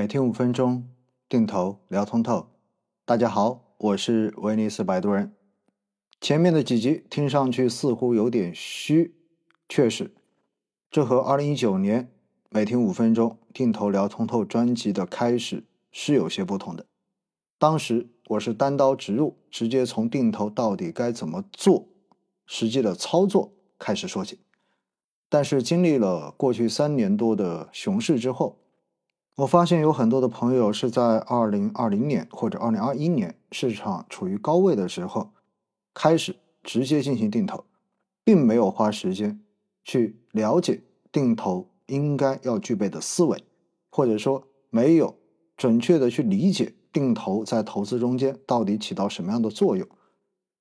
每天五分钟，定投聊通透。大家好，我是威尼斯摆渡人。前面的几集听上去似乎有点虚，确实，这和二零一九年每天五分钟定投聊通透专辑的开始是有些不同的。当时我是单刀直入，直接从定投到底该怎么做，实际的操作开始说起。但是经历了过去三年多的熊市之后，我发现有很多的朋友是在二零二零年或者二零二一年市场处于高位的时候，开始直接进行定投，并没有花时间去了解定投应该要具备的思维，或者说没有准确的去理解定投在投资中间到底起到什么样的作用。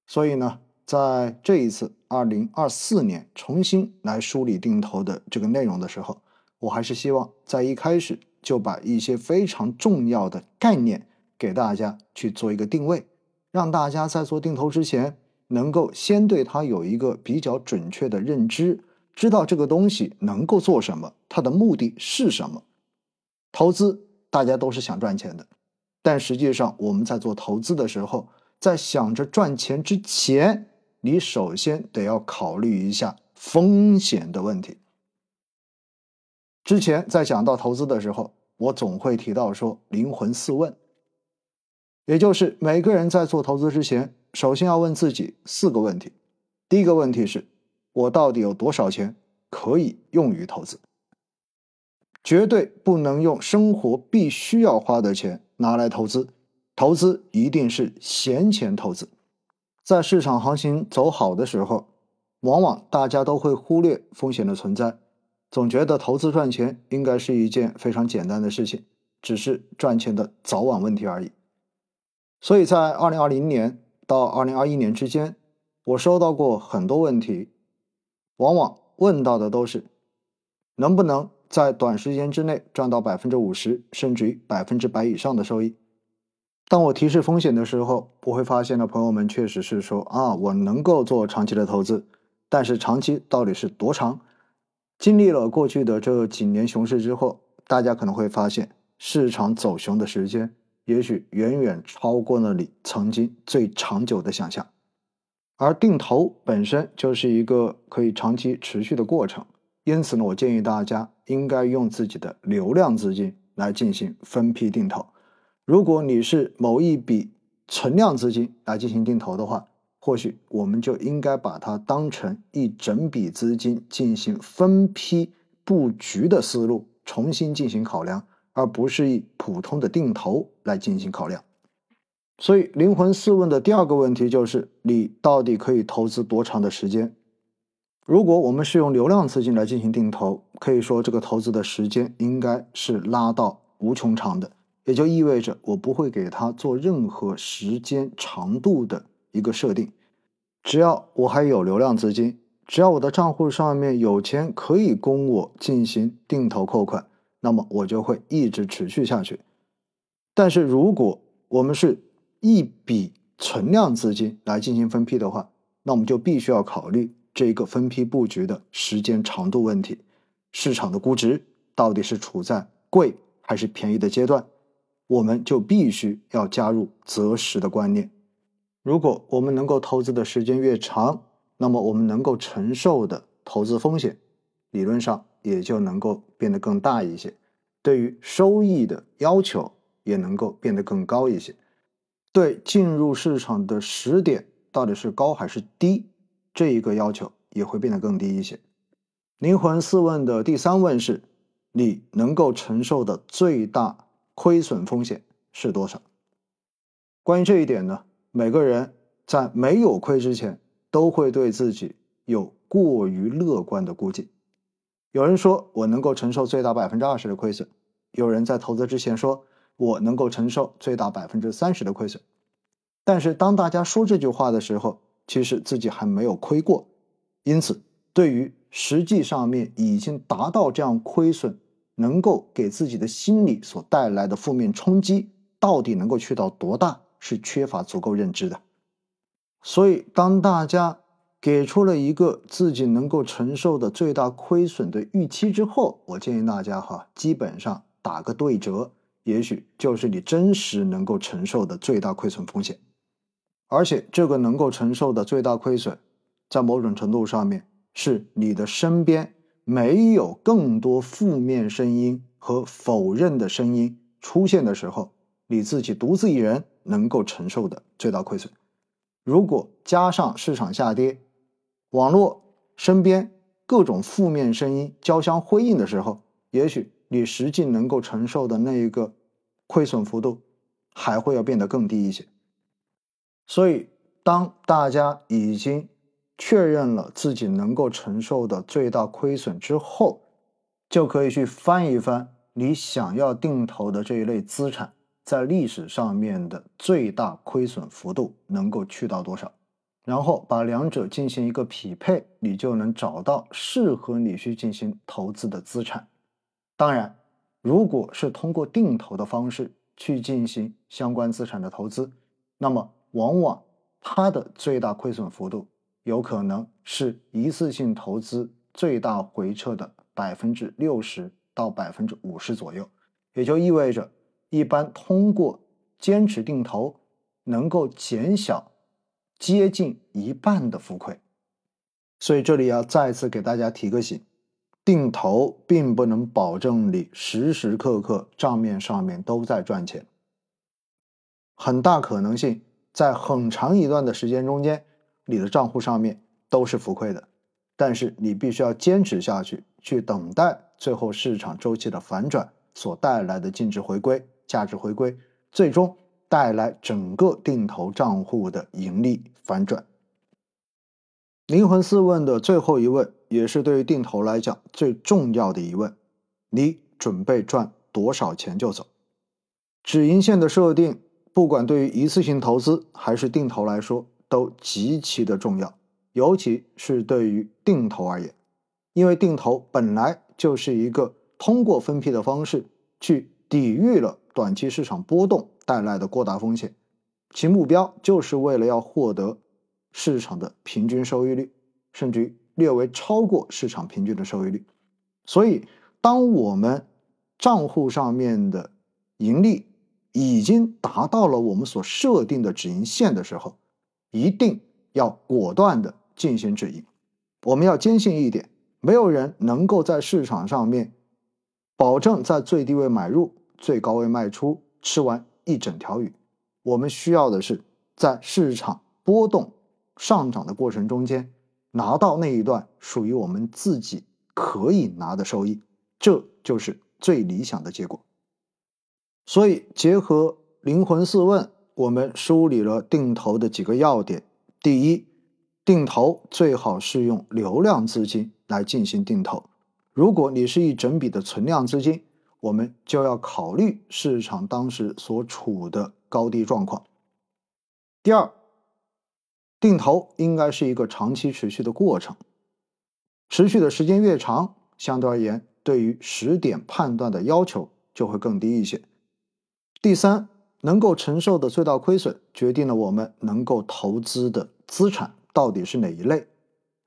所以呢，在这一次二零二四年重新来梳理定投的这个内容的时候，我还是希望在一开始。就把一些非常重要的概念给大家去做一个定位，让大家在做定投之前，能够先对它有一个比较准确的认知，知道这个东西能够做什么，它的目的是什么。投资大家都是想赚钱的，但实际上我们在做投资的时候，在想着赚钱之前，你首先得要考虑一下风险的问题。之前在讲到投资的时候，我总会提到说灵魂四问，也就是每个人在做投资之前，首先要问自己四个问题。第一个问题是：我到底有多少钱可以用于投资？绝对不能用生活必须要花的钱拿来投资，投资一定是闲钱投资。在市场行情走好的时候，往往大家都会忽略风险的存在。总觉得投资赚钱应该是一件非常简单的事情，只是赚钱的早晚问题而已。所以在二零二零年到二零二一年之间，我收到过很多问题，往往问到的都是能不能在短时间之内赚到百分之五十甚至于百分之百以上的收益。当我提示风险的时候，我会发现呢，朋友们确实是说啊，我能够做长期的投资，但是长期到底是多长？经历了过去的这几年熊市之后，大家可能会发现，市场走熊的时间也许远远超过了你曾经最长久的想象。而定投本身就是一个可以长期持续的过程，因此呢，我建议大家应该用自己的流量资金来进行分批定投。如果你是某一笔存量资金来进行定投的话，或许我们就应该把它当成一整笔资金进行分批布局的思路重新进行考量，而不是以普通的定投来进行考量。所以，灵魂四问的第二个问题就是：你到底可以投资多长的时间？如果我们是用流量资金来进行定投，可以说这个投资的时间应该是拉到无穷长的，也就意味着我不会给它做任何时间长度的。一个设定，只要我还有流量资金，只要我的账户上面有钱可以供我进行定投扣款，那么我就会一直持续下去。但是如果我们是一笔存量资金来进行分批的话，那我们就必须要考虑这个分批布局的时间长度问题，市场的估值到底是处在贵还是便宜的阶段，我们就必须要加入择时的观念。如果我们能够投资的时间越长，那么我们能够承受的投资风险，理论上也就能够变得更大一些，对于收益的要求也能够变得更高一些，对进入市场的时点到底是高还是低，这一个要求也会变得更低一些。灵魂四问的第三问是：你能够承受的最大亏损风险是多少？关于这一点呢？每个人在没有亏之前，都会对自己有过于乐观的估计。有人说我能够承受最大百分之二十的亏损，有人在投资之前说我能够承受最大百分之三十的亏损。但是当大家说这句话的时候，其实自己还没有亏过。因此，对于实际上面已经达到这样亏损，能够给自己的心理所带来的负面冲击，到底能够去到多大？是缺乏足够认知的，所以当大家给出了一个自己能够承受的最大亏损的预期之后，我建议大家哈，基本上打个对折，也许就是你真实能够承受的最大亏损风险。而且，这个能够承受的最大亏损，在某种程度上面，是你的身边没有更多负面声音和否认的声音出现的时候，你自己独自一人能够承受的最大亏损。如果加上市场下跌，网络身边各种负面声音交相辉映的时候，也许你实际能够承受的那一个亏损幅度，还会要变得更低一些。所以，当大家已经确认了自己能够承受的最大亏损之后，就可以去翻一翻你想要定投的这一类资产在历史上面的最大亏损幅度能够去到多少，然后把两者进行一个匹配，你就能找到适合你去进行投资的资产。当然，如果是通过定投的方式去进行相关资产的投资，那么。往往它的最大亏损幅度有可能是一次性投资最大回撤的百分之六十到百分之五十左右，也就意味着一般通过坚持定投能够减小接近一半的浮亏。所以这里要再次给大家提个醒：定投并不能保证你时时刻刻账面上面都在赚钱，很大可能性。在很长一段的时间中间，你的账户上面都是浮亏的，但是你必须要坚持下去，去等待最后市场周期的反转所带来的净值回归、价值回归，最终带来整个定投账户的盈利反转。灵魂四问的最后一问，也是对于定投来讲最重要的疑问：你准备赚多少钱就走？止盈线的设定。不管对于一次性投资还是定投来说，都极其的重要，尤其是对于定投而言，因为定投本来就是一个通过分批的方式去抵御了短期市场波动带来的过大风险，其目标就是为了要获得市场的平均收益率，甚至于略微超过市场平均的收益率。所以，当我们账户上面的盈利，已经达到了我们所设定的止盈线的时候，一定要果断的进行止盈。我们要坚信一点：没有人能够在市场上面保证在最低位买入、最高位卖出，吃完一整条鱼。我们需要的是在市场波动上涨的过程中间，拿到那一段属于我们自己可以拿的收益，这就是最理想的结果。所以，结合灵魂四问，我们梳理了定投的几个要点。第一，定投最好是用流量资金来进行定投。如果你是一整笔的存量资金，我们就要考虑市场当时所处的高低状况。第二，定投应该是一个长期持续的过程，持续的时间越长，相对而言，对于时点判断的要求就会更低一些。第三，能够承受的最大亏损，决定了我们能够投资的资产到底是哪一类。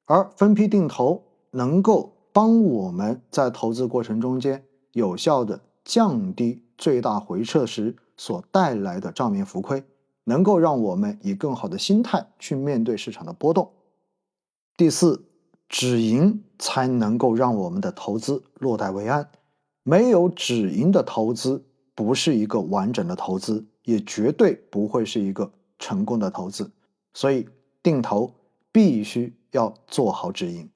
而分批定投能够帮我们在投资过程中间有效的降低最大回撤时所带来的账面浮亏，能够让我们以更好的心态去面对市场的波动。第四，止盈才能够让我们的投资落袋为安。没有止盈的投资。不是一个完整的投资，也绝对不会是一个成功的投资。所以，定投必须要做好止盈。